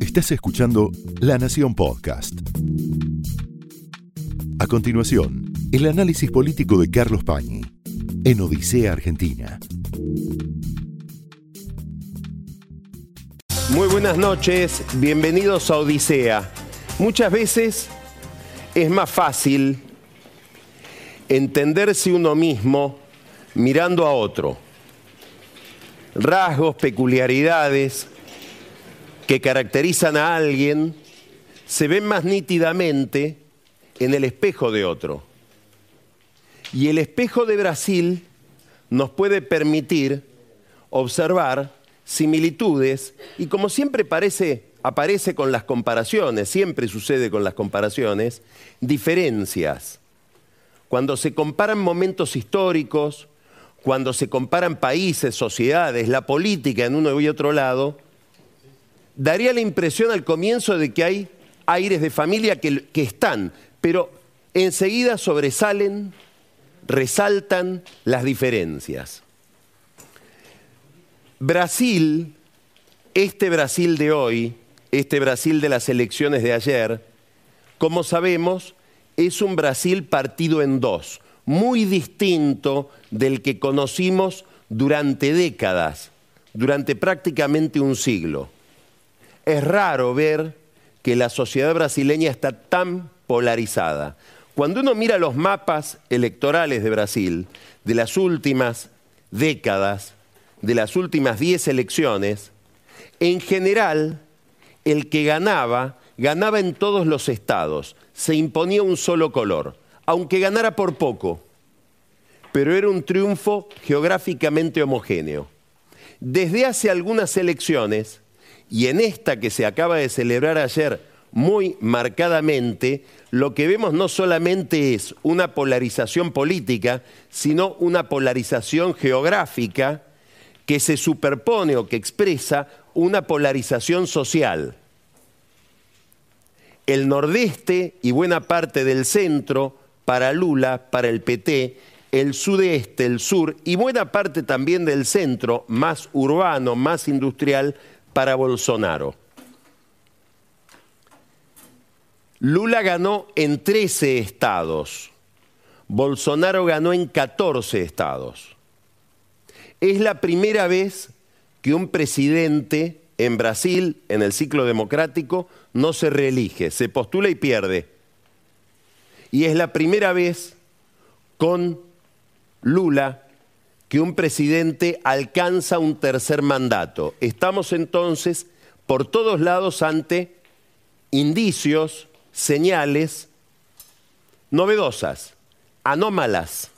Estás escuchando La Nación Podcast. A continuación, el análisis político de Carlos Pañi en Odisea Argentina. Muy buenas noches, bienvenidos a Odisea. Muchas veces es más fácil entenderse uno mismo mirando a otro. Rasgos, peculiaridades que caracterizan a alguien se ven más nítidamente en el espejo de otro. Y el espejo de Brasil nos puede permitir observar similitudes y como siempre parece, aparece con las comparaciones, siempre sucede con las comparaciones, diferencias. Cuando se comparan momentos históricos, cuando se comparan países, sociedades, la política en uno y otro lado, daría la impresión al comienzo de que hay aires de familia que, que están, pero enseguida sobresalen, resaltan las diferencias. Brasil, este Brasil de hoy, este Brasil de las elecciones de ayer, como sabemos, es un Brasil partido en dos, muy distinto del que conocimos durante décadas, durante prácticamente un siglo. Es raro ver que la sociedad brasileña está tan polarizada. Cuando uno mira los mapas electorales de Brasil de las últimas décadas, de las últimas 10 elecciones, en general, el que ganaba, ganaba en todos los estados, se imponía un solo color, aunque ganara por poco, pero era un triunfo geográficamente homogéneo. Desde hace algunas elecciones, y en esta que se acaba de celebrar ayer muy marcadamente, lo que vemos no solamente es una polarización política, sino una polarización geográfica que se superpone o que expresa una polarización social. El nordeste y buena parte del centro para Lula, para el PT, el sudeste, el sur y buena parte también del centro, más urbano, más industrial, para Bolsonaro. Lula ganó en 13 estados, Bolsonaro ganó en 14 estados. Es la primera vez que un presidente en Brasil, en el ciclo democrático, no se reelige, se postula y pierde. Y es la primera vez con Lula que un presidente alcanza un tercer mandato. Estamos entonces por todos lados ante indicios, señales novedosas, anómalas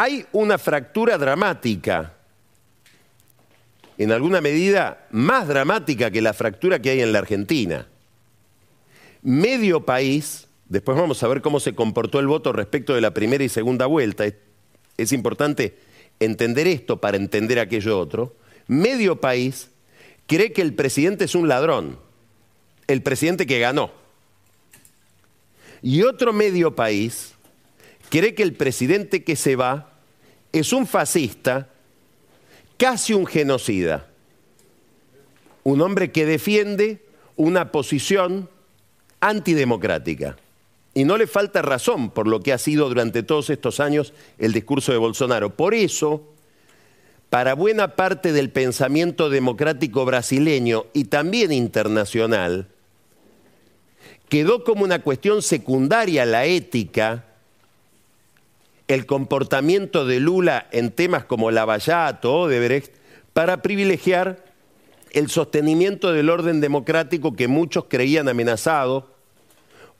hay una fractura dramática, en alguna medida más dramática que la fractura que hay en la Argentina. Medio país, después vamos a ver cómo se comportó el voto respecto de la primera y segunda vuelta, es, importante entender esto para entender aquello otro, medio país cree que el presidente es un ladrón, el presidente que ganó. Y otro medio país cree que el presidente que se va es un fascista, casi un genocida, un hombre que defiende una posición antidemocrática. Y no le falta razón por lo que ha sido durante todos estos años el discurso de Bolsonaro. Por eso, para buena parte del pensamiento democrático brasileño y también internacional, quedó como una cuestión secundaria la ética el comportamiento de Lula en temas como Lavallato o Odebrecht para privilegiar el sostenimiento del orden democrático que muchos creían amenazado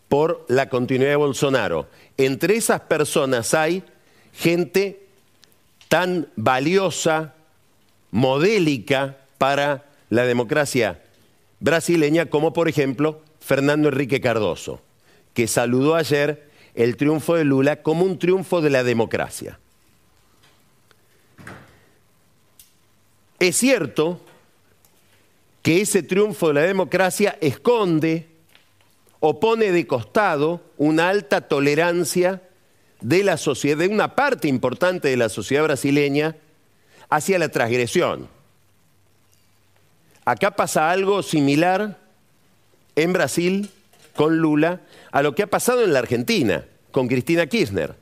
por la continuidad de Bolsonaro. Entre esas personas hay gente tan valiosa, modélica para la democracia brasileña como por ejemplo Fernando Enrique Cardoso, que saludó ayer el triunfo de Lula como un triunfo de la democracia. Es cierto que ese triunfo de la democracia esconde o pone de costado una alta tolerancia de la sociedad, de una parte importante de la sociedad brasileña hacia la transgresión. acá pasa algo similar en Brasil con Lula a lo que ha pasado en la Argentina con Cristina Kirchner.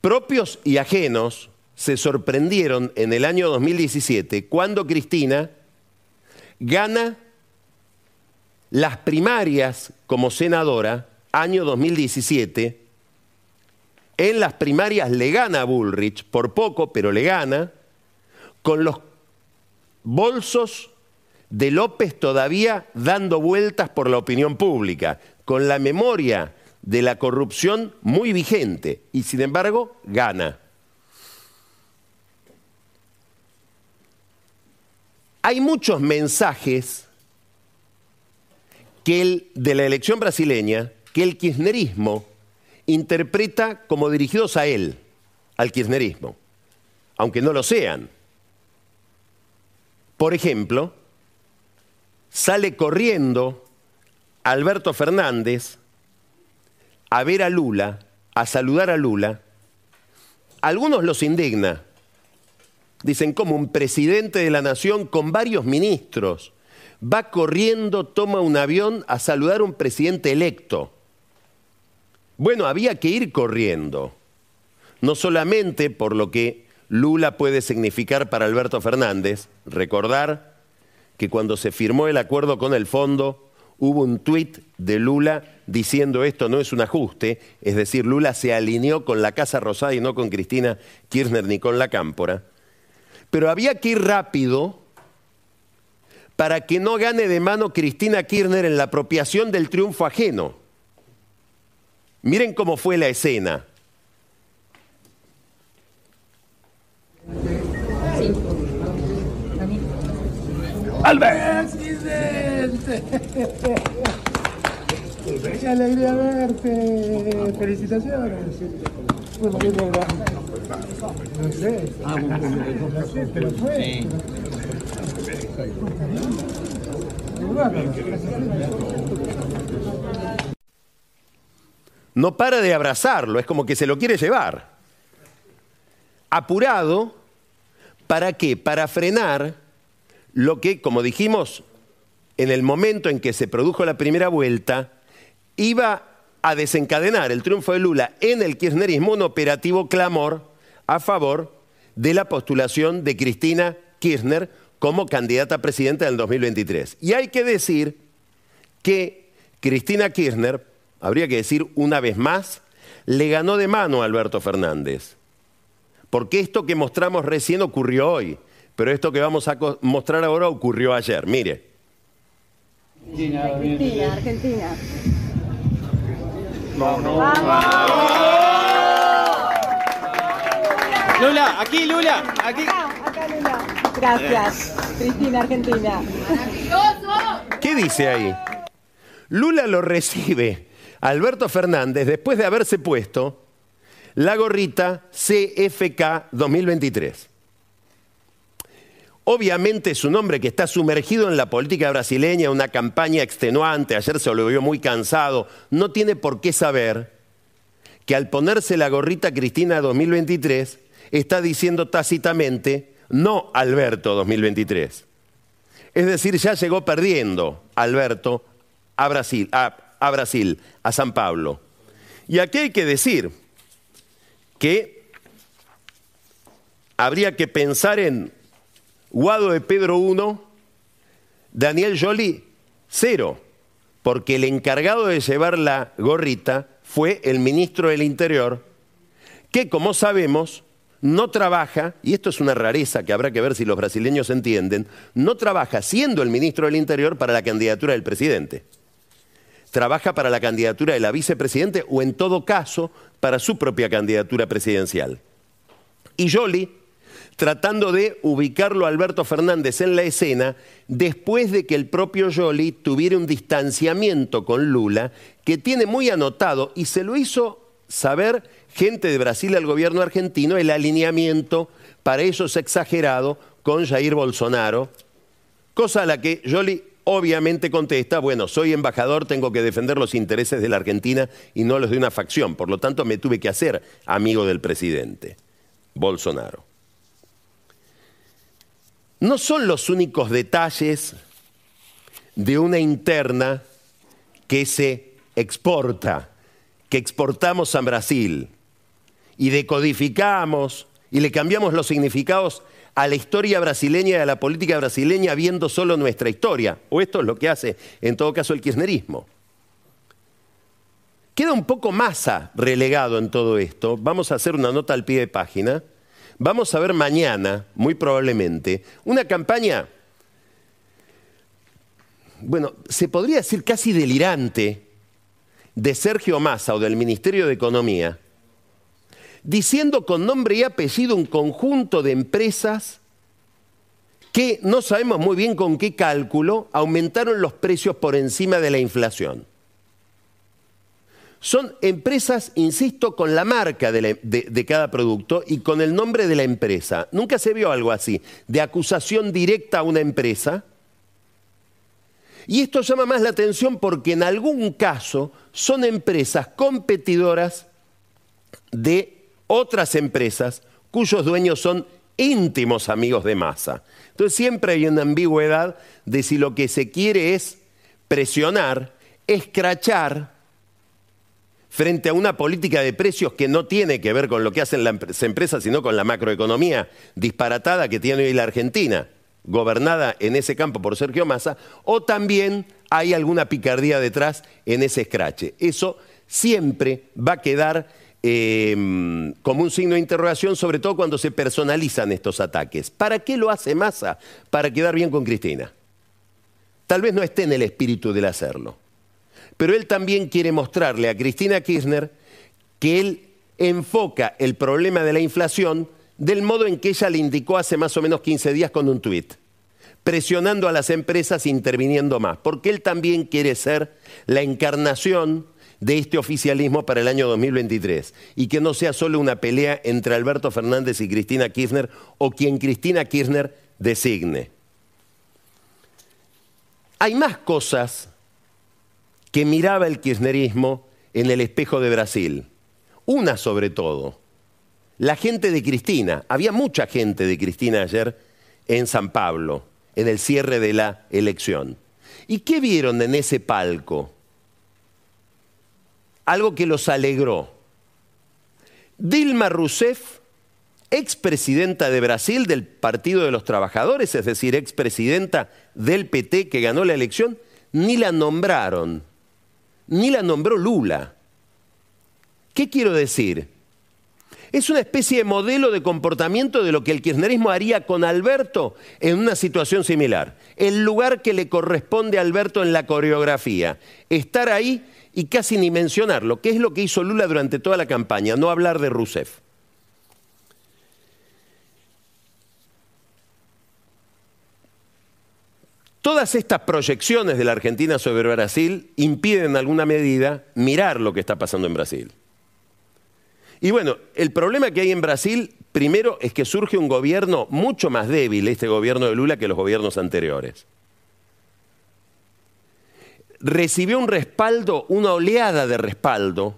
Propios y ajenos se sorprendieron en el año 2017 cuando Cristina gana las primarias como senadora, año 2017, en las primarias le gana a Bullrich, por poco, pero le gana, con los bolsos de López todavía dando vueltas por la opinión pública, con la memoria de la corrupción muy vigente, y sin embargo gana. Hay muchos mensajes que el, de la elección brasileña que el kirchnerismo interpreta como dirigidos a él, al kirchnerismo, aunque no lo sean. Por ejemplo, sale corriendo Alberto Fernández a ver a Lula, a saludar a Lula. algunos los indigna. Dicen como un presidente de la nación con varios ministros va corriendo, toma un avión a saludar a un presidente electo. Bueno, había que ir corriendo, no solamente por lo que Lula puede significar para Alberto Fernández, recordar que cuando se firmó el acuerdo con el fondo, hubo un tuit de Lula diciendo esto no es un ajuste, es decir, Lula se alineó con la Casa Rosada y no con Cristina Kirchner ni con la Cámpora. Pero había que ir rápido para que no gane de mano Cristina Kirchner en la apropiación del triunfo ajeno. Miren cómo fue la escena. ¡Albert! ¡Qué alegría verte! ¡Felicitaciones! Bueno, no sé. No sé, pero fue. No para de abrazarlo, es como que se lo quiere llevar. Apurado, ¿para qué? Para frenar lo que, como dijimos, en el momento en que se produjo la primera vuelta, iba a desencadenar el triunfo de Lula en el kirchnerismo un operativo clamor a favor de la postulación de Cristina Kirchner como candidata a presidenta del 2023. Y hay que decir que Cristina Kirchner, habría que decir una vez más, le ganó de mano a Alberto Fernández. Porque esto que mostramos recién ocurrió hoy, pero esto que vamos a mostrar ahora ocurrió ayer. Mire. Argentina, Argentina. Lula, aquí Lula, aquí. Acá, Lula. Gracias, Cristina, Argentina. ¿Qué dice ahí? Lula lo recibe Alberto Fernández después de haberse puesto la gorrita CFK 2023. Obviamente es un hombre que está sumergido en la política brasileña, una campaña extenuante, ayer se lo vio muy cansado, no tiene por qué saber que al ponerse la gorrita Cristina 2023 está diciendo tácitamente no Alberto 2023. Es decir, ya llegó perdiendo Alberto a Brasil, a, Brasil, a San Pablo. Y aquí hay que decir que habría que pensar en Guado de Pedro I, Daniel Jolie, cero, porque el encargado de llevar la gorrita fue el ministro del Interior, que como sabemos no trabaja, y esto es una rareza que habrá que ver si los brasileños entienden, no trabaja siendo el ministro del Interior para la candidatura del presidente. Trabaja para la candidatura de la vicepresidente o en todo caso para su propia candidatura presidencial. Y Jolie, tratando de ubicarlo a Alberto Fernández en la escena, después de que el propio Jolie tuviera un distanciamiento con Lula, que tiene muy anotado y se lo hizo saber gente de Brasil al gobierno argentino el alineamiento para ellos exagerado con Jair Bolsonaro, cosa a la que Jolie obviamente contesta, bueno, soy embajador, tengo que defender los intereses de la Argentina y no los de una facción, por lo tanto me tuve que hacer amigo del presidente, Bolsonaro. no son los únicos detalles de una interna que se exporta, que exportamos a Brasil y decodificamos y le cambiamos los significados a la historia brasileña y a la política brasileña viendo solo nuestra historia. O esto es lo que hace en todo caso el kirchnerismo. Queda un poco masa relegado en todo esto. Vamos a hacer una nota al pie de página. Vamos a ver mañana, muy probablemente, una campaña, bueno, se podría decir casi delirante, de Sergio Massa o del Ministerio de Economía, diciendo con nombre y apellido un conjunto de empresas que no sabemos muy bien con qué cálculo aumentaron los precios por encima de la inflación. Son empresas, insisto, con la marca de, de, cada producto y con el nombre de la empresa. Nunca se vio algo así, de acusación directa a una empresa. Y esto llama más la atención porque en algún caso son empresas competidoras de otras empresas cuyos dueños son íntimos amigos de masa. Entonces siempre hay una ambigüedad de si lo que se quiere es presionar, escrachar frente a una política de precios que no tiene que ver con lo que hacen las empresas, sino con la macroeconomía disparatada que tiene hoy la Argentina, gobernada en ese campo por Sergio Massa, o también hay alguna picardía detrás en ese escrache. Eso siempre va a quedar Em, como un signo de interrogación, sobre todo cuando se personalizan estos ataques. ¿Para qué lo hace Massa? Para quedar bien con Cristina. Tal vez no esté en el espíritu del hacerlo. Pero él también quiere mostrarle a Cristina Kirchner que él enfoca el problema de la inflación del modo en que ella le indicó hace más o menos 15 días con un tuit, presionando a las empresas interviniendo más, porque él también quiere ser la encarnación de este oficialismo para el año 2023 y que no sea solo una pelea entre Alberto Fernández y Cristina Kirchner o quien Cristina Kirchner designe. Hay más cosas que miraba el kirchnerismo en el espejo de Brasil. Una sobre todo, la gente de Cristina. Había mucha gente de Cristina ayer en San Pablo, en el cierre de la elección. ¿Y qué vieron en ese palco? algo que los alegró. Dilma Rousseff, expresidenta de Brasil del Partido de los Trabajadores, es decir, expresidenta del PT que ganó la elección, ni la nombraron, ni la nombró Lula. ¿Qué quiero decir? Es una especie de modelo de comportamiento de lo que el kirchnerismo haría con Alberto en una situación similar. El lugar que le corresponde a Alberto en la coreografía. Estar ahí y casi ni mencionarlo, que es lo que hizo Lula durante toda la campaña, no hablar de Rousseff. Todas estas proyecciones de la Argentina sobre Brasil impiden en alguna medida mirar lo que está pasando en Brasil. Y bueno, el problema que hay en Brasil, primero, es que surge un gobierno mucho más débil, este gobierno de Lula, que los gobiernos anteriores recibió un respaldo, una oleada de respaldo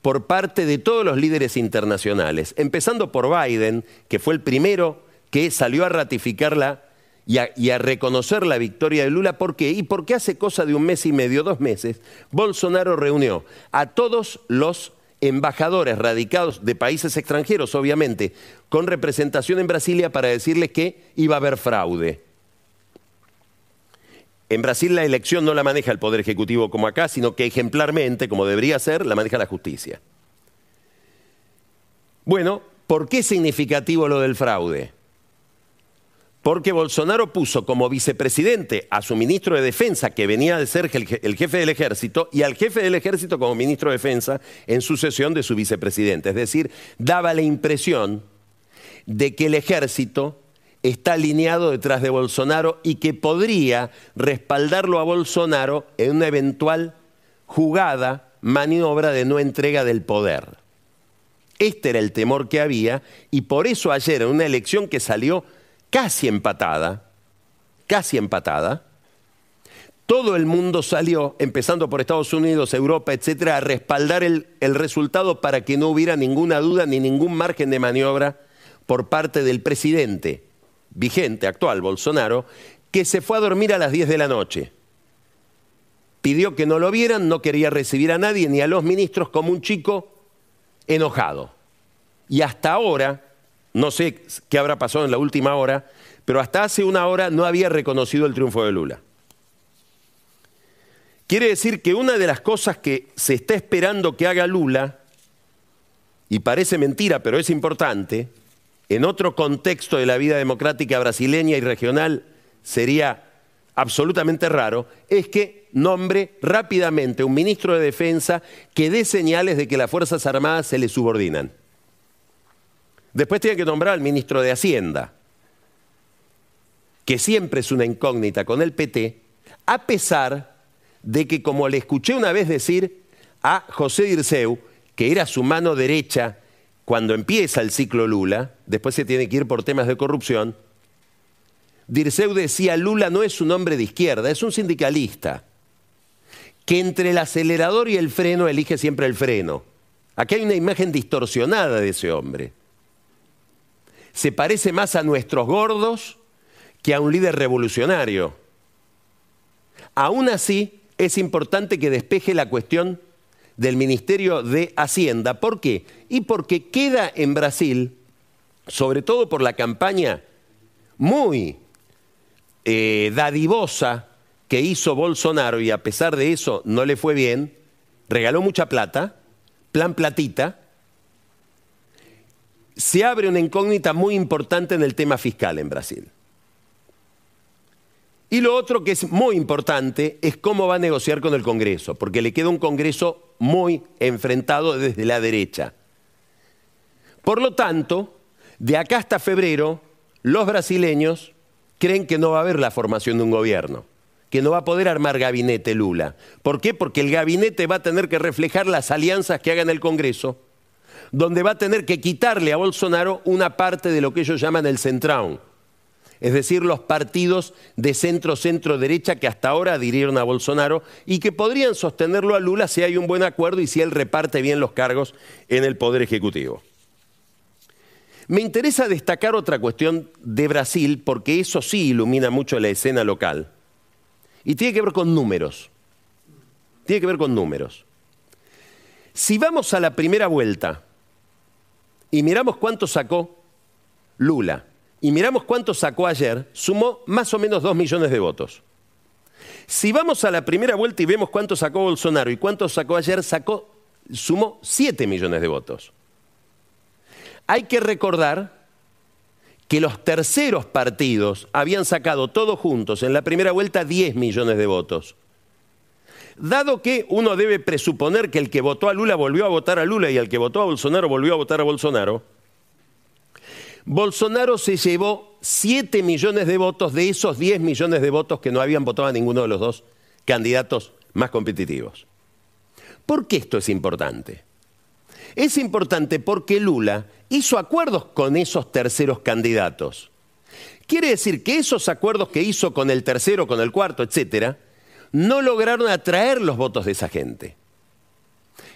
por parte de todos los líderes internacionales, empezando por Biden, que fue el primero que salió a ratificarla y a, reconocer la victoria de Lula. ¿Por qué? Y porque hace cosa de un mes y medio, dos meses, Bolsonaro reunió a todos los embajadores radicados de países extranjeros, obviamente, con representación en Brasilia para decirles que iba a haber fraude. En Brasil la elección no la maneja el Poder Ejecutivo como acá, sino que ejemplarmente, como debería ser, la maneja la justicia. Bueno, ¿por qué es significativo lo del fraude? Porque Bolsonaro puso como vicepresidente a su ministro de Defensa, que venía de ser el jefe del ejército, y al jefe del ejército como ministro de Defensa en sucesión de su vicepresidente. Es decir, daba la impresión de que el ejército está alineado detrás de Bolsonaro y que podría respaldarlo a Bolsonaro en una eventual jugada, maniobra de no entrega del poder. Este era el temor que había y por eso ayer en una elección que salió casi empatada, casi empatada, todo el mundo salió, empezando por Estados Unidos, Europa, etcétera, a respaldar el, el resultado para que no hubiera ninguna duda ni ningún margen de maniobra por parte del presidente vigente, actual, Bolsonaro, que se fue a dormir a las 10 de la noche. Pidió que no lo vieran, no quería recibir a nadie ni a los ministros como un chico enojado. Y hasta ahora, no sé qué habrá pasado en la última hora, pero hasta hace una hora no había reconocido el triunfo de Lula. Quiere decir que una de las cosas que se está esperando que haga Lula, y parece mentira, pero es importante, en otro contexto de la vida democrática brasileña y regional sería absolutamente raro, es que nombre rápidamente un ministro de Defensa que dé señales de que las Fuerzas Armadas se le subordinan. Después tiene que nombrar al ministro de Hacienda, que siempre es una incógnita con el PT, a pesar de que, como le escuché una vez decir a José Dirceu, que era su mano derecha cuando empieza el ciclo Lula, después se tiene que ir por temas de corrupción, Dirceu decía, Lula no es un hombre de izquierda, es un sindicalista, que entre el acelerador y el freno elige siempre el freno. Aquí hay una imagen distorsionada de ese hombre. Se parece más a nuestros gordos que a un líder revolucionario. Aún así, es importante que despeje la cuestión del Ministerio de Hacienda. ¿Por qué? Y porque queda en Brasil, sobre todo por la campaña muy eh, dadivosa que hizo Bolsonaro y a pesar de eso no le fue bien, regaló mucha plata, plan platita, se abre una incógnita muy importante en el tema fiscal en Brasil. Y lo otro que es muy importante es cómo va a negociar con el Congreso, porque le queda un Congreso muy enfrentado desde la derecha. Por lo tanto, de acá hasta febrero, los brasileños creen que no va a haber la formación de un gobierno, que no va a poder armar gabinete Lula. ¿Por qué? Porque el gabinete va a tener que reflejar las alianzas que haga en el Congreso, donde va a tener que quitarle a Bolsonaro una parte de lo que ellos llaman el centrón es decir, los partidos de centro-centro-derecha que hasta ahora adhirieron a Bolsonaro y que podrían sostenerlo a Lula si hay un buen acuerdo y si él reparte bien los cargos en el Poder Ejecutivo. Me interesa destacar otra cuestión de Brasil porque eso sí ilumina mucho la escena local y tiene que ver con números. Tiene que ver con números. Si vamos a la primera vuelta y miramos cuánto sacó Lula, y miramos cuánto sacó ayer, sumó más o menos 2 millones de votos. Si vamos a la primera vuelta y vemos cuánto sacó Bolsonaro y cuánto sacó ayer, sacó, sumó 7 millones de votos. Hay que recordar que los terceros partidos habían sacado todos juntos en la primera vuelta 10 millones de votos. Dado que uno debe presuponer que el que votó a Lula volvió a votar a Lula y el que votó a Bolsonaro volvió a votar a Bolsonaro, Bolsonaro se llevó 7 millones de votos de esos 10 millones de votos que no habían votado a ninguno de los dos candidatos más competitivos. ¿Por qué esto es importante? Es importante porque Lula hizo acuerdos con esos terceros candidatos. Quiere decir que esos acuerdos que hizo con el tercero, con el cuarto, etcétera, no lograron atraer los votos de esa gente.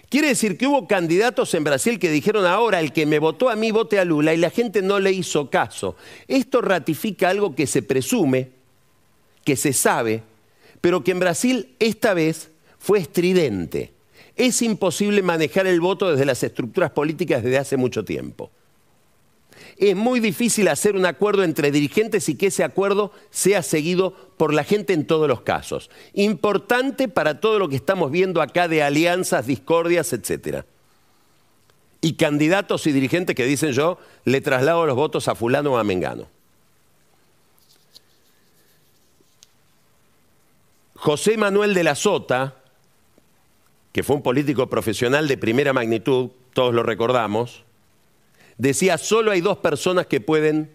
Quiere decir que hubo candidatos en Brasil que dijeron ahora el que me votó a mí vote a Lula y la gente no le hizo caso. Esto ratifica algo que se presume, que se sabe, pero que en Brasil esta vez fue estridente. Es imposible manejar el voto desde las estructuras políticas desde hace mucho tiempo es muy difícil hacer un acuerdo entre dirigentes y que ese acuerdo sea seguido por la gente en todos los casos. Importante para todo lo que estamos viendo acá de alianzas, discordias, etc. Y candidatos y dirigentes que dicen yo, le traslado los votos a fulano o a Mengano. José Manuel de la Sota, que fue un político profesional de primera magnitud, todos lo recordamos, decía, solo hay dos personas que pueden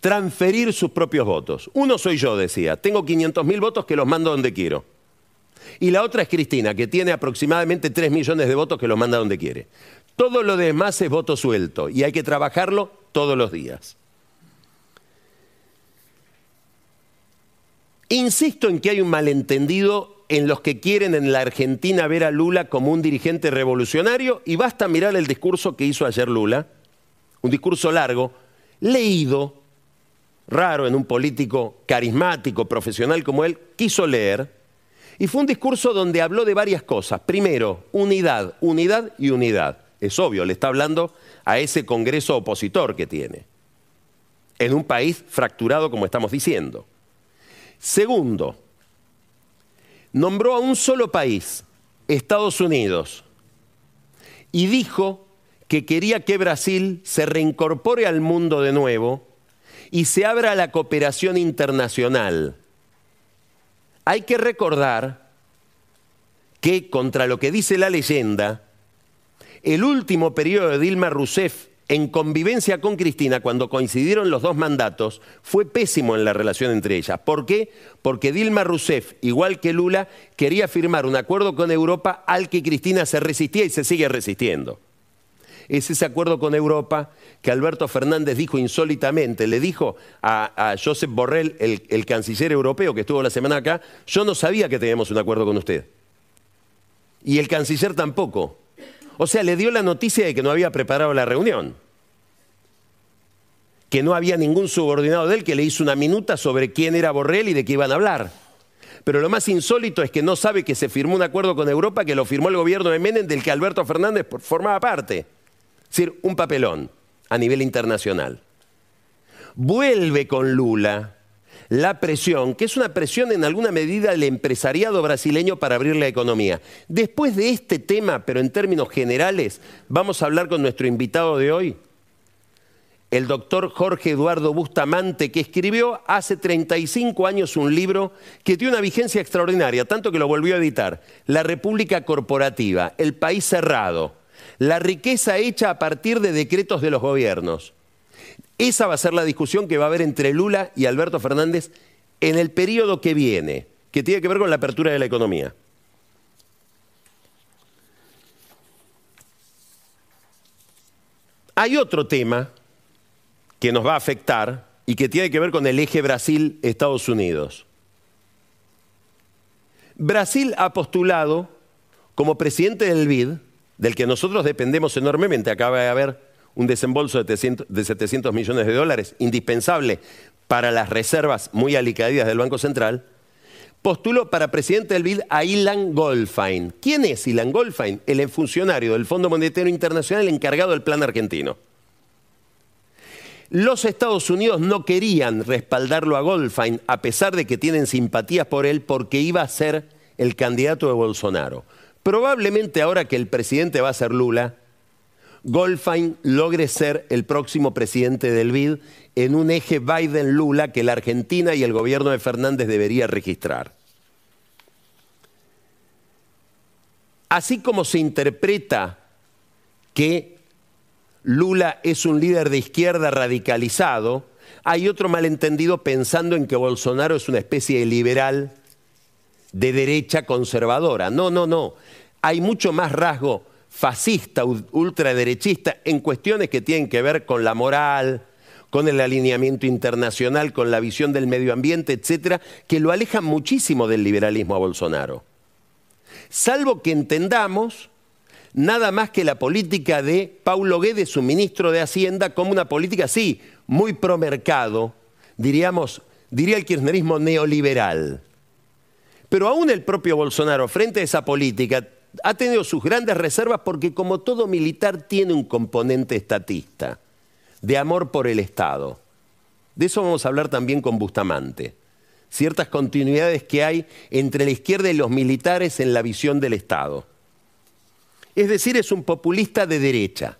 transferir sus propios votos. Uno soy yo, decía, tengo 500 mil votos que los mando donde quiero. Y la otra es Cristina, que tiene aproximadamente 3 millones de votos que los manda donde quiere. Todo lo demás es voto suelto y hay que trabajarlo todos los días. Insisto en que hay un malentendido en los que quieren en la Argentina ver a Lula como un dirigente revolucionario y basta mirar el discurso que hizo ayer Lula un discurso largo, leído raro en un político carismático, profesional como él, quiso leer. Y fue un discurso donde habló de varias cosas. Primero, unidad, unidad y unidad. Es obvio, le está hablando a ese Congreso opositor que tiene, en un país fracturado como estamos diciendo. Segundo, nombró a un solo país, Estados Unidos, y dijo que quería que Brasil se reincorpore al mundo de nuevo y se abra la cooperación internacional. Hay que recordar que, contra lo que dice la leyenda, el último periodo de Dilma Rousseff en convivencia con Cristina, cuando coincidieron los dos mandatos, fue pésimo en la relación entre ellas. ¿Por qué? Porque Dilma Rousseff, igual que Lula, quería firmar un acuerdo con Europa al que Cristina se resistía y se sigue resistiendo. Es ese acuerdo con Europa que Alberto Fernández dijo insólitamente, le dijo a, Josep Borrell, el, el canciller europeo que estuvo la semana acá, yo no sabía que teníamos un acuerdo con usted. Y el canciller tampoco. O sea, le dio la noticia de que no había preparado la reunión. Que no había ningún subordinado de él que le hizo una minuta sobre quién era Borrell y de qué iban a hablar. Pero lo más insólito es que no sabe que se firmó un acuerdo con Europa que lo firmó el gobierno de Menem del que Alberto Fernández formaba parte. Es decir, un papelón a nivel internacional. Vuelve con Lula la presión, que es una presión en alguna medida del empresariado brasileño para abrir la economía. Después de este tema, pero en términos generales, vamos a hablar con nuestro invitado de hoy, el doctor Jorge Eduardo Bustamante, que escribió hace 35 años un libro que tiene una vigencia extraordinaria, tanto que lo volvió a editar, La República Corporativa, el país cerrado, la riqueza hecha a partir de decretos de los gobiernos. Esa va a ser la discusión que va a haber entre Lula y Alberto Fernández en el periodo que viene, que tiene que ver con la apertura de la economía. Hay otro tema que nos va a afectar y que tiene que ver con el eje Brasil-Estados Unidos. Brasil ha postulado como presidente del BID, del que nosotros dependemos enormemente, acaba de haber un desembolso de 700, millones de dólares, indispensable para las reservas muy alicaídas del Banco Central, postuló para presidente del BID a Ilan Goldfein. ¿Quién es Ilan Goldfein? El funcionario del Fondo Monetario Internacional encargado del plan argentino. Los Estados Unidos no querían respaldarlo a Goldfein, a pesar de que tienen simpatías por él, porque iba a ser el candidato de Bolsonaro. Probablemente ahora que el presidente va a ser Lula, Goldfein logre ser el próximo presidente del BID en un eje Biden-Lula que la Argentina y el gobierno de Fernández debería registrar. Así como se interpreta que Lula es un líder de izquierda radicalizado, hay otro malentendido pensando en que Bolsonaro es una especie de liberal de derecha conservadora. No, no, no. Hay mucho más rasgo fascista, ultraderechista, en cuestiones que tienen que ver con la moral, con el alineamiento internacional, con la visión del medio ambiente, etcétera, que lo alejan muchísimo del liberalismo a Bolsonaro. Salvo que entendamos nada más que la política de Paulo Guedes, su ministro de Hacienda, como una política, sí, muy promercado, diríamos, diría el kirchnerismo neoliberal. Pero aún el propio Bolsonaro, frente a esa política, ha tenido sus grandes reservas porque como todo militar tiene un componente estatista, de amor por el Estado. De eso vamos a hablar también con Bustamante. Ciertas continuidades que hay entre la izquierda y los militares en la visión del Estado. Es decir, es un populista de derecha,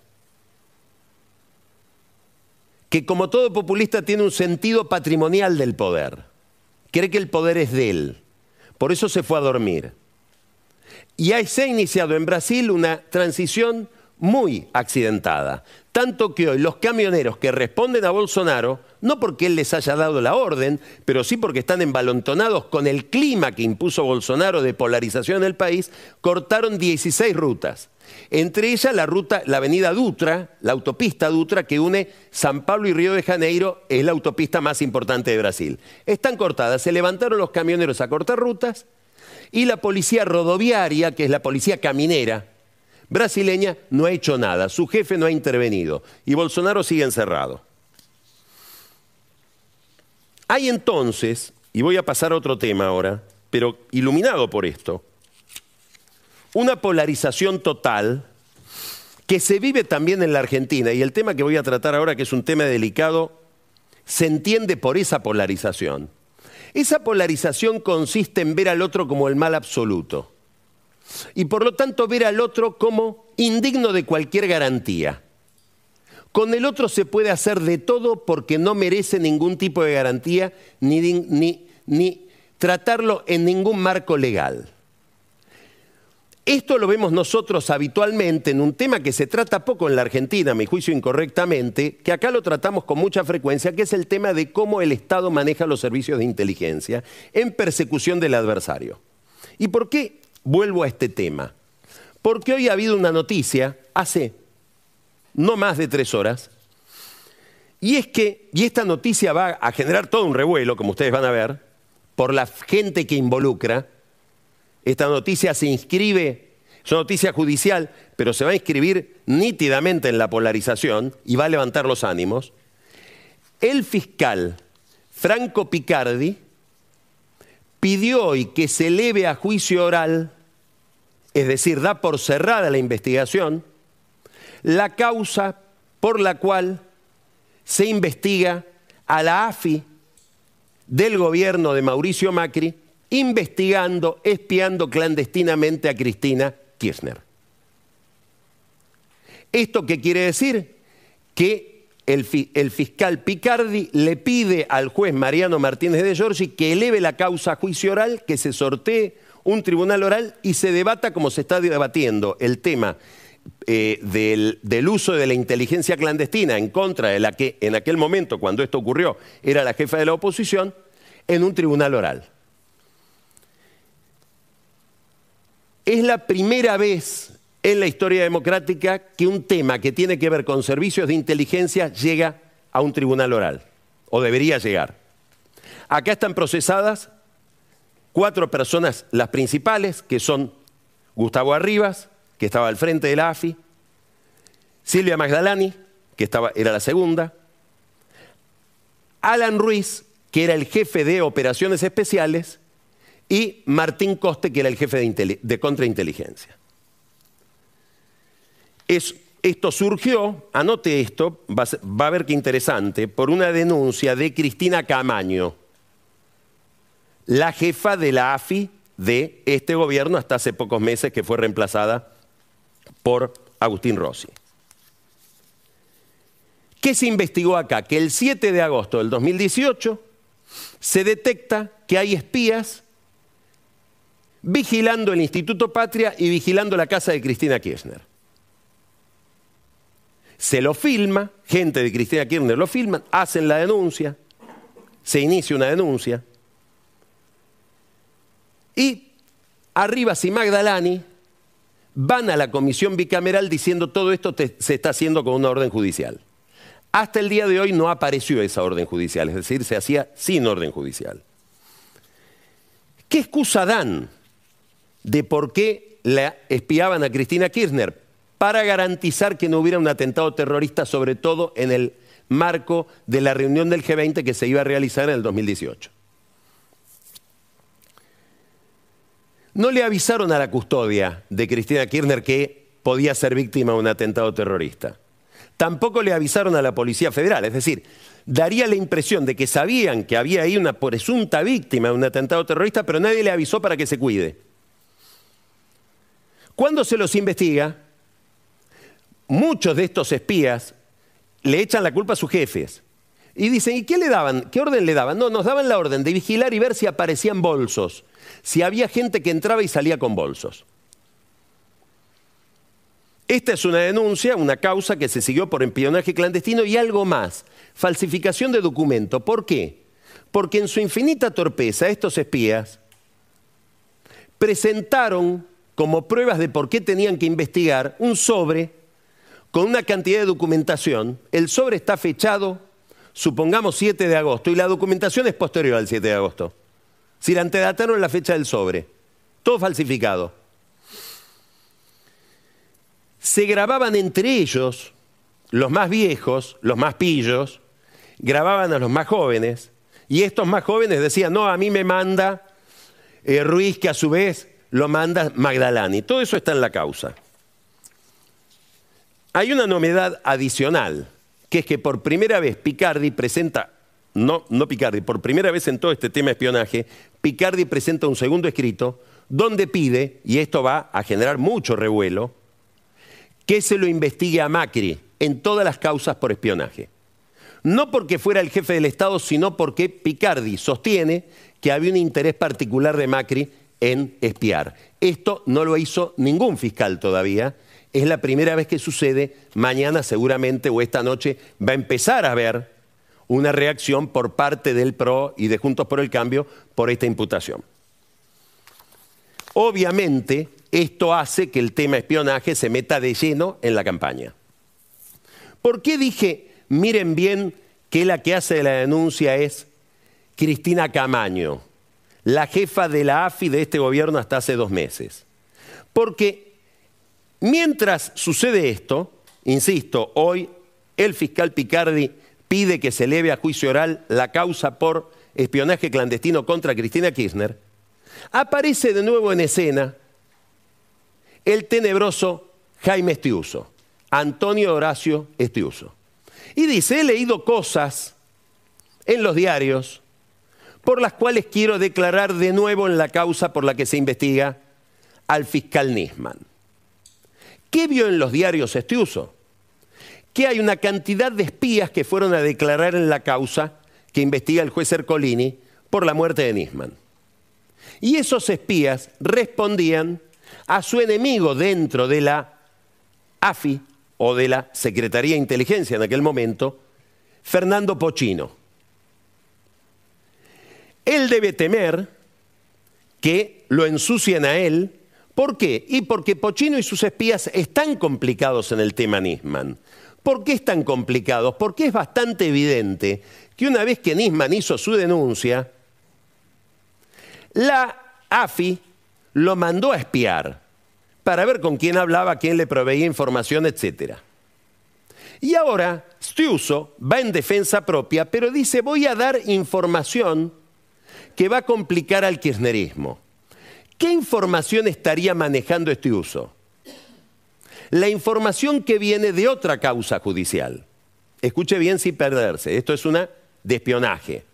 que como todo populista tiene un sentido patrimonial del poder. Cree que el poder es de él. Por eso se fue a dormir. Y se ha iniciado en Brasil una transición muy accidentada. Tanto que hoy los camioneros que responden a Bolsonaro, no porque él les haya dado la orden, pero sí porque están embalontonados con el clima que impuso Bolsonaro de polarización en el país, cortaron 16 rutas. Entre ellas la ruta, la avenida Dutra, la autopista Dutra que une San Pablo y Río de Janeiro, es la autopista más importante de Brasil. Están cortadas, se levantaron los camioneros a cortar rutas y la policía rodoviaria, que es la policía caminera brasileña, no ha hecho nada. Su jefe no ha intervenido. Y Bolsonaro sigue encerrado. Hay entonces, y voy a pasar a otro tema ahora, pero iluminado por esto, una polarización total que se vive también en la Argentina. Y el tema que voy a tratar ahora, que es un tema delicado, se entiende por esa polarización. Esa polarización consiste en ver al otro como el mal absoluto y por lo tanto ver al otro como indigno de cualquier garantía. Con el otro se puede hacer de todo porque no merece ningún tipo de garantía ni, ni, ni tratarlo en ningún marco legal. Esto lo vemos nosotros habitualmente en un tema que se trata poco en la Argentina, a mi juicio incorrectamente, que acá lo tratamos con mucha frecuencia, que es el tema de cómo el Estado maneja los servicios de inteligencia en persecución del adversario. ¿Y por qué vuelvo a este tema? Porque hoy ha habido una noticia, hace no más de tres horas, y es que, y esta noticia va a generar todo un revuelo, como ustedes van a ver, por la gente que involucra, esta noticia se inscribe, es una noticia judicial, pero se va a inscribir nítidamente en la polarización y va a levantar los ánimos. El fiscal Franco Picardi pidió hoy que se eleve a juicio oral, es decir, da por cerrada la investigación, la causa por la cual se investiga a la AFI del gobierno de Mauricio Macri investigando, espiando clandestinamente a Cristina Kirchner. ¿Esto qué quiere decir? Que el, fiscal Picardi le pide al juez Mariano Martínez de Giorgi que eleve la causa a juicio oral, que se sortee un tribunal oral y se debata como se está debatiendo el tema eh, del, uso de la inteligencia clandestina en contra de la que en aquel momento, cuando esto ocurrió, era la jefa de la oposición, en un tribunal oral. Es la primera vez en la historia democrática que un tema que tiene que ver con servicios de inteligencia llega a un tribunal oral, o debería llegar. Acá están procesadas cuatro personas, las principales, que son Gustavo Arribas, que estaba al frente de la AFI, Silvia Magdalani, que estaba, era la segunda, Alan Ruiz, que era el jefe de operaciones especiales, y Martín Coste, que era el jefe de, de contrainteligencia. Es, esto surgió, anote esto, va a, va a ver qué interesante, por una denuncia de Cristina Camaño, la jefa de la AFI de este gobierno hasta hace pocos meses que fue reemplazada por Agustín Rossi. ¿Qué se investigó acá? Que el 7 de agosto del 2018 se detecta que hay espías vigilando el Instituto Patria y vigilando la casa de Cristina Kirchner. Se lo filma, gente de Cristina Kirchner lo filman, hacen la denuncia, se inicia una denuncia. Y Arribas y Magdalani van a la comisión bicameral diciendo todo esto se está haciendo con una orden judicial. Hasta el día de hoy no apareció esa orden judicial, es decir, se hacía sin orden judicial. ¿Qué excusa dan de por qué la espiaban a Cristina Kirchner para garantizar que no hubiera un atentado terrorista, sobre todo en el marco de la reunión del G20 que se iba a realizar en el 2018. No le avisaron a la custodia de Cristina Kirchner que podía ser víctima de un atentado terrorista. Tampoco le avisaron a la Policía Federal, es decir, daría la impresión de que sabían que había ahí una presunta víctima de un atentado terrorista, pero nadie le avisó para que se cuide. Cuando se los investiga, muchos de estos espías le echan la culpa a sus jefes. Y dicen, ¿y qué le daban? ¿Qué orden le daban? No, nos daban la orden de vigilar y ver si aparecían bolsos, si había gente que entraba y salía con bolsos. Esta es una denuncia, una causa que se siguió por espionaje clandestino y algo más, falsificación de documento. ¿Por qué? Porque en su infinita torpeza estos espías presentaron como pruebas de por qué tenían que investigar un sobre con una cantidad de documentación. El sobre está fechado, supongamos 7 de agosto, y la documentación es posterior al 7 de agosto. Si la antedataron la fecha del sobre. Todo falsificado. Se grababan entre ellos, los más viejos, los más pillos, grababan a los más jóvenes, Y estos más jóvenes decían, no, a mí me manda eh, Ruiz, que a su vez lo manda Magdalani. Todo eso está en la causa. Hay una novedad adicional, que es que por primera vez Picardi presenta, no, no Picardi, por primera vez en todo este tema de espionaje, Picardi presenta un segundo escrito donde pide, y esto va a generar mucho revuelo, que se lo investigue a Macri en todas las causas por espionaje. No porque fuera el jefe del Estado, sino porque Picardi sostiene que había un interés particular de Macri en espiar. Esto no lo hizo ningún fiscal todavía. Es la primera vez que sucede. Mañana seguramente o esta noche va a empezar a haber una reacción por parte del PRO y de Juntos por el Cambio por esta imputación. Obviamente, esto hace que el tema espionaje se meta de lleno en la campaña. ¿Por qué dije, miren bien, que la que hace la denuncia es Cristina Camaño, la jefa de la AFI de este gobierno hasta hace dos meses? Porque mientras sucede esto, insisto, hoy el fiscal Picardi pide que se eleve a juicio oral la causa por espionaje clandestino contra Cristina Kirchner, aparece de nuevo en escena el tenebroso Jaime Estiuso, Antonio Horacio Estiuso. Y dice, he leído cosas en los diarios por las cuales quiero declarar de nuevo en la causa por la que se investiga al fiscal Nisman. ¿Qué vio en los diarios Estiuso? Que hay una cantidad de espías que fueron a declarar en la causa que investiga el juez Ercolini por la muerte de Nisman. Y esos espías respondían a su enemigo dentro de la AFI o de la Secretaría de Inteligencia en aquel momento, Fernando Pochino. Él debe temer que lo ensucien a él. ¿Por qué? Y porque Pochino y sus espías están complicados en el tema Nisman. ¿Por qué están complicados? Porque es bastante evidente que una vez que Nisman hizo su denuncia, la AFI lo mandó a espiar para ver con quién hablaba, quién le proveía información, etc. Y ahora Stiuso va en defensa propia, pero dice voy a dar información que va a complicar al kirchnerismo. ¿Qué información estaría manejando Stiuso? La información que viene de otra causa judicial. Escuche bien sin perderse, esto es una de espionaje.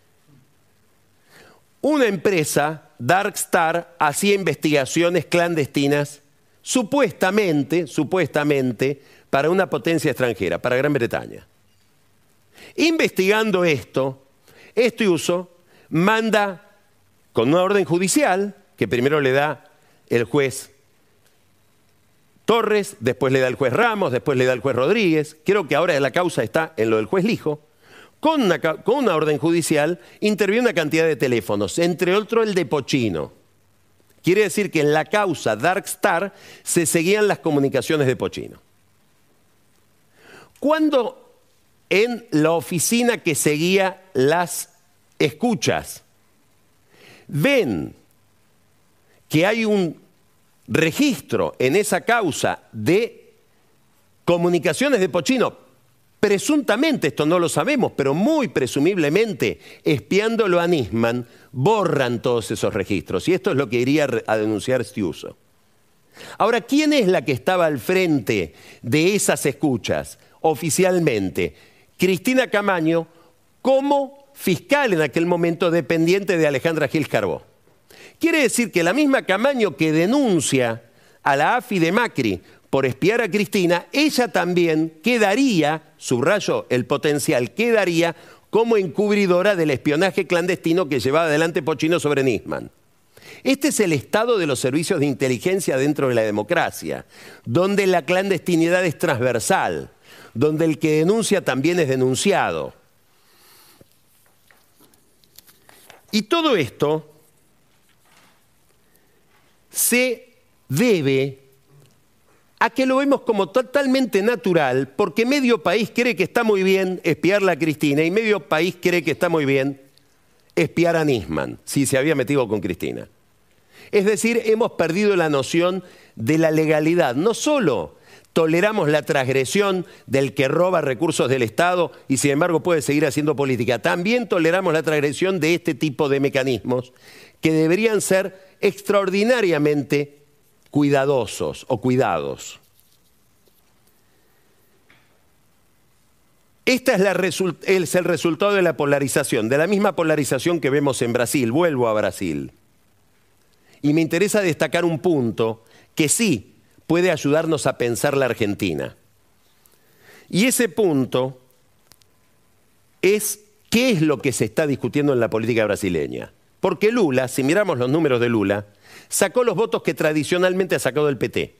Una empresa Darkstar hacía investigaciones clandestinas, supuestamente, supuestamente, para una potencia extranjera, para Gran Bretaña. Investigando esto, este uso manda con una orden judicial, que primero le da el juez Torres, después le da el juez Ramos, después le da el juez Rodríguez, creo que ahora la causa está en lo del juez Lijo, con una, orden judicial interviene una cantidad de teléfonos, entre otros el de Pochino. Quiere decir que en la causa Darkstar se seguían las comunicaciones de Pochino. Cuando en la oficina que seguía las escuchas ven que hay un registro en esa causa de comunicaciones de Pochino presuntamente, esto no lo sabemos, pero muy presumiblemente, espiándolo a Nisman, borran todos esos registros. Y esto es lo que iría a denunciar Stiuso. Ahora, ¿quién es la que estaba al frente de esas escuchas oficialmente? Cristina Camaño, como fiscal en aquel momento dependiente de Alejandra Gil Carbó. Quiere decir que la misma Camaño que denuncia a la AFI de Macri por espiar a Cristina, ella también quedaría, subrayo el potencial, quedaría como encubridora del espionaje clandestino que llevaba adelante Pochino sobre Nisman. Este es el estado de los servicios de inteligencia dentro de la democracia, donde la clandestinidad es transversal, donde el que denuncia también es denunciado. Y todo esto se debe a que lo vemos como totalmente natural, porque medio país cree que está muy bien espiar a Cristina y medio país cree que está muy bien espiar a Nisman, si se había metido con Cristina. Es decir, hemos perdido la noción de la legalidad, no solo toleramos la transgresión del que roba recursos del Estado y sin embargo puede seguir haciendo política. También toleramos la transgresión de este tipo de mecanismos que deberían ser extraordinariamente cuidadosos o cuidados. Este es, el resultado de la polarización, de la misma polarización que vemos en Brasil. Vuelvo a Brasil. Y me interesa destacar un punto que sí puede ayudarnos a pensar la Argentina. Y ese punto es qué es lo que se está discutiendo en la política brasileña. Porque Lula, si miramos los números de Lula, sacó los votos que tradicionalmente ha sacado el PT.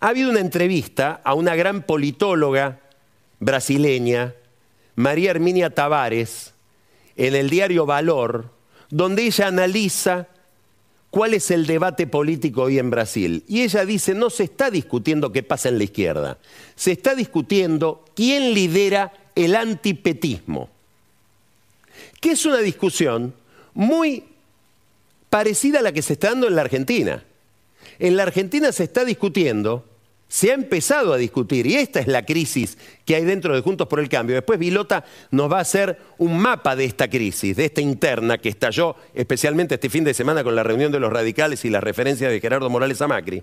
Ha habido una entrevista a una gran politóloga brasileña, María Herminia Tavares, en el diario Valor, donde ella analiza cuál es el debate político hoy en Brasil. Y ella dice, no se está discutiendo qué pasa en la izquierda, se está discutiendo quién lidera el antipetismo, que es una discusión muy parecida a la que se está dando en la Argentina. En la Argentina se está discutiendo se ha empezado a discutir, y esta es la crisis que hay dentro de Juntos por el Cambio. Después Vilota nos va a hacer un mapa de esta crisis, de esta interna que estalló especialmente este fin de semana con la reunión de los radicales y las referencias de Gerardo Morales a Macri.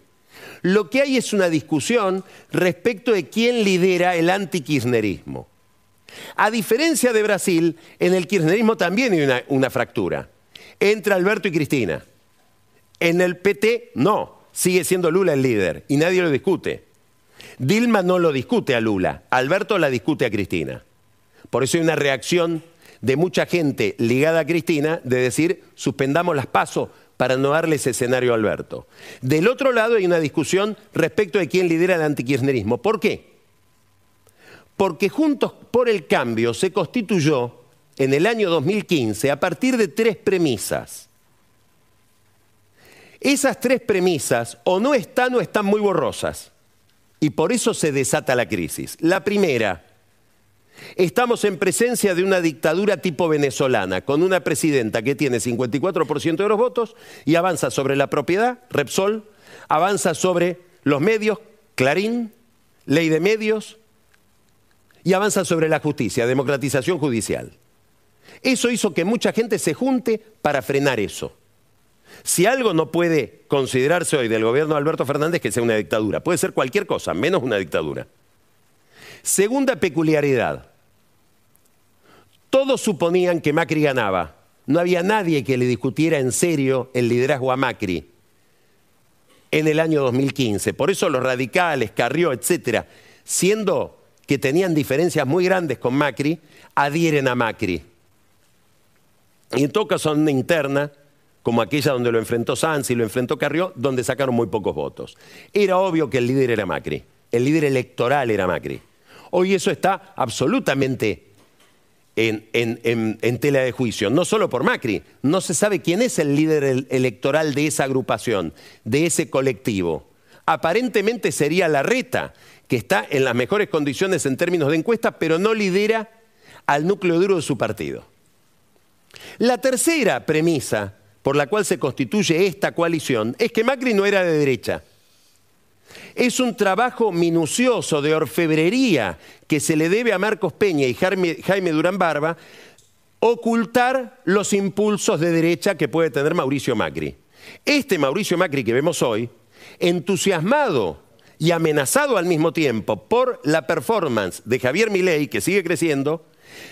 Lo que hay es una discusión respecto de quién lidera el antikirchnerismo. A diferencia de Brasil, en el kirchnerismo también hay una, fractura entre Alberto y Cristina. En el PT no, sigue siendo Lula el líder y nadie lo discute. Dilma no lo discute a Lula, Alberto la discute a Cristina. Por eso hay una reacción de mucha gente ligada a Cristina de decir suspendamos las pasos para no darle ese escenario a Alberto. Del otro lado hay una discusión respecto de quién lidera el antikirchnerismo. ¿Por qué? Porque Juntos por el Cambio se constituyó en el año 2015 a partir de tres premisas. Esas tres premisas o no están o están muy borrosas. Y por eso se desata la crisis. La primera, estamos en presencia de una dictadura tipo venezolana, con una presidenta que tiene 54% de los votos y avanza sobre la propiedad, Repsol, avanza sobre los medios, Clarín, ley de medios, y avanza sobre la justicia, democratización judicial. Eso hizo que mucha gente se junte para frenar eso. Si algo no puede considerarse hoy del gobierno de Alberto Fernández que sea una dictadura, puede ser cualquier cosa, menos una dictadura. Segunda peculiaridad, todos suponían que Macri ganaba. No había nadie que le discutiera en serio el liderazgo a Macri en el año 2015. Por eso los radicales, Carrió, etcétera, siendo que tenían diferencias muy grandes con Macri, adhieren a Macri. Y en todo caso, una interna, como aquella donde lo enfrentó Sanz y lo enfrentó Carrió, donde sacaron muy pocos votos. Era obvio que el líder era Macri, el líder electoral era Macri. Hoy eso está absolutamente en, tela de juicio, no solo por Macri, no se sabe quién es el líder electoral de esa agrupación, de ese colectivo. Aparentemente sería Larreta, que está en las mejores condiciones en términos de encuesta, pero no lidera al núcleo duro de su partido. La tercera premisa por la cual se constituye esta coalición es que Macri no era de derecha. Es un trabajo minucioso de orfebrería que se le debe a Marcos Peña y Jaime, Durán Barba ocultar los impulsos de derecha que puede tener Mauricio Macri. Este Mauricio Macri que vemos hoy, entusiasmado y amenazado al mismo tiempo por la performance de Javier Milei, que sigue creciendo,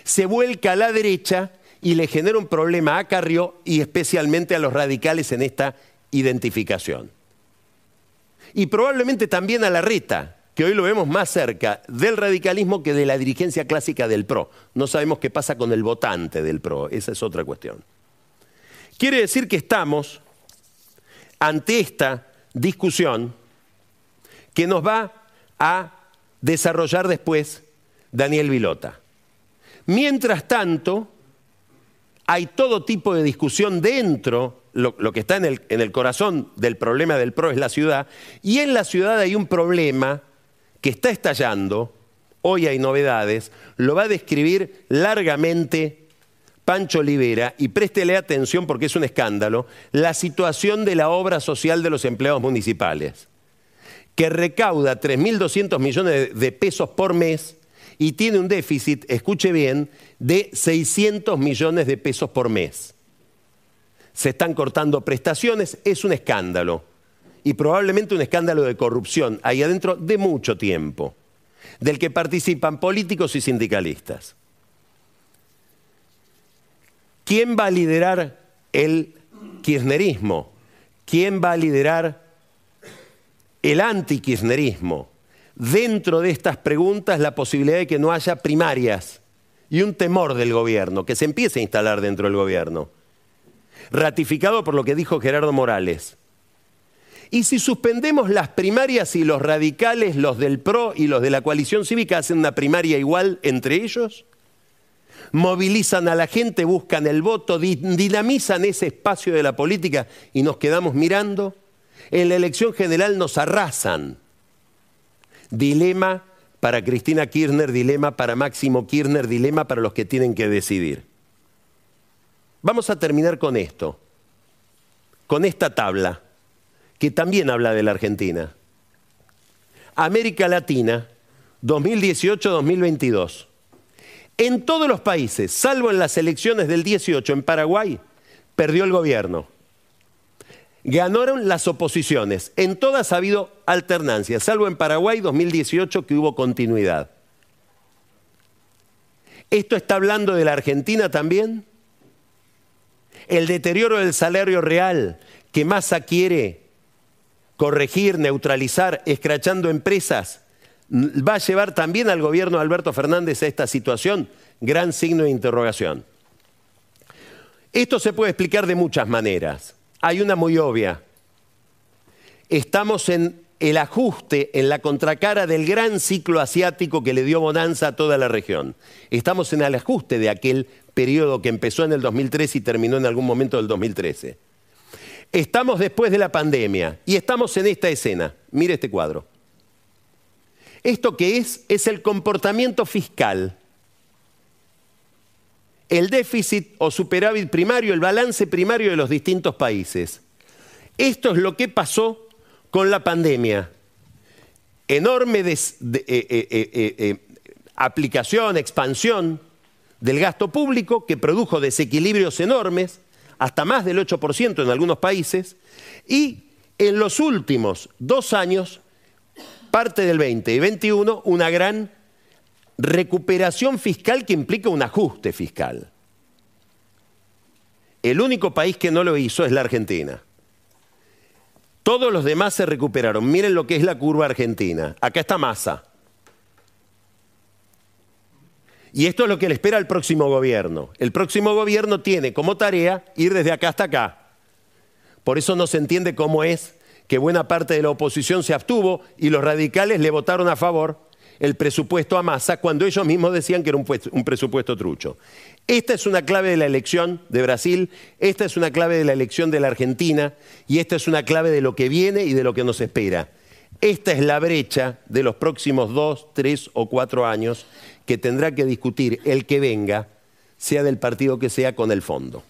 se vuelca a la derecha y le genera un problema a Carrió y especialmente a los radicales en esta identificación. Y probablemente también a la reta, que hoy lo vemos más cerca del radicalismo que de la dirigencia clásica del PRO. No sabemos qué pasa con el votante del PRO, esa es otra cuestión. Quiere decir que estamos ante esta discusión que nos va a desarrollar después Daniel Vilota. Mientras tanto, hay todo tipo de discusión dentro, lo, que está en el, en el corazón del problema del PRO es la ciudad, y en la ciudad hay un problema que está estallando, hoy hay novedades, lo va a describir largamente Pancho Olivera, y préstele atención porque es un escándalo, la situación de la obra social de los empleados municipales. Que recauda 3.200 millones de pesos por mes y tiene un déficit, escuche bien, de 600 millones de pesos por mes. Se están cortando prestaciones, es un escándalo. Y probablemente un escándalo de corrupción ahí adentro de mucho tiempo, del que participan políticos y sindicalistas. ¿Quién va a liderar el kirchnerismo? ¿Quién va a liderar el anti-kirchnerismo? Dentro de estas preguntas la posibilidad de que no haya primarias y un temor del gobierno, que se empiece a instalar dentro del gobierno, ratificado por lo que dijo Gerardo Morales. Y si suspendemos las primarias y los radicales, los del PRO y los de la coalición cívica hacen una primaria igual entre ellos, movilizan a la gente, buscan el voto, dinamizan ese espacio de la política y nos quedamos mirando, en la elección general nos arrasan. Dilema para Cristina Kirchner, dilema para Máximo Kirchner, dilema para los que tienen que decidir. Vamos a terminar con esto, con esta tabla, que también habla de la Argentina. América Latina, 2018-2022. En todos los países, salvo en las elecciones del 18 en Paraguay, perdió el gobierno. Ganaron las oposiciones. En todas ha habido alternancia, salvo en Paraguay 2018 que hubo continuidad. ¿Esto está hablando de la Argentina también? El deterioro del salario real que Massa quiere corregir, neutralizar, escrachando empresas, va a llevar también al gobierno de Alberto Fernández a esta situación. Gran signo de interrogación. Esto se puede explicar de muchas maneras. Hay una muy obvia. Estamos en el ajuste, en la contracara del gran ciclo asiático que le dio bonanza a toda la región. Estamos en el ajuste de aquel periodo que empezó en el 2013 y terminó en algún momento del 2013. Estamos después de la pandemia y estamos en esta escena. Mire este cuadro. ¿Esto qué es? Es el comportamiento fiscal el déficit o superávit primario, el balance primario de los distintos países. Esto es lo que pasó con la pandemia. Enorme eh, eh, eh, aplicación, expansión del gasto público que produjo desequilibrios enormes, hasta más del 8% en algunos países, y en los últimos dos años, parte del 20 y 21, una gran recuperación fiscal que implica un ajuste fiscal. El único país que no lo hizo es la Argentina. Todos los demás se recuperaron. Miren lo que es la curva argentina. Acá está masa. Y esto es lo que le espera al próximo gobierno. El próximo gobierno tiene como tarea ir desde acá hasta acá. Por eso no se entiende cómo es que buena parte de la oposición se abstuvo y los radicales le votaron a favor el presupuesto a masa cuando ellos mismos decían que era un, presupuesto trucho. Esta es una clave de la elección de Brasil, esta es una clave de la elección de la Argentina y esta es una clave de lo que viene y de lo que nos espera. Esta es la brecha de los próximos dos, tres o cuatro años que tendrá que discutir el que venga, sea del partido que sea, con el fondo.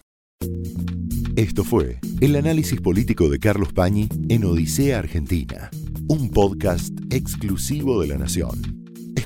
Esto fue el análisis político de Carlos Pañi en Odisea Argentina, un podcast exclusivo de la Nación.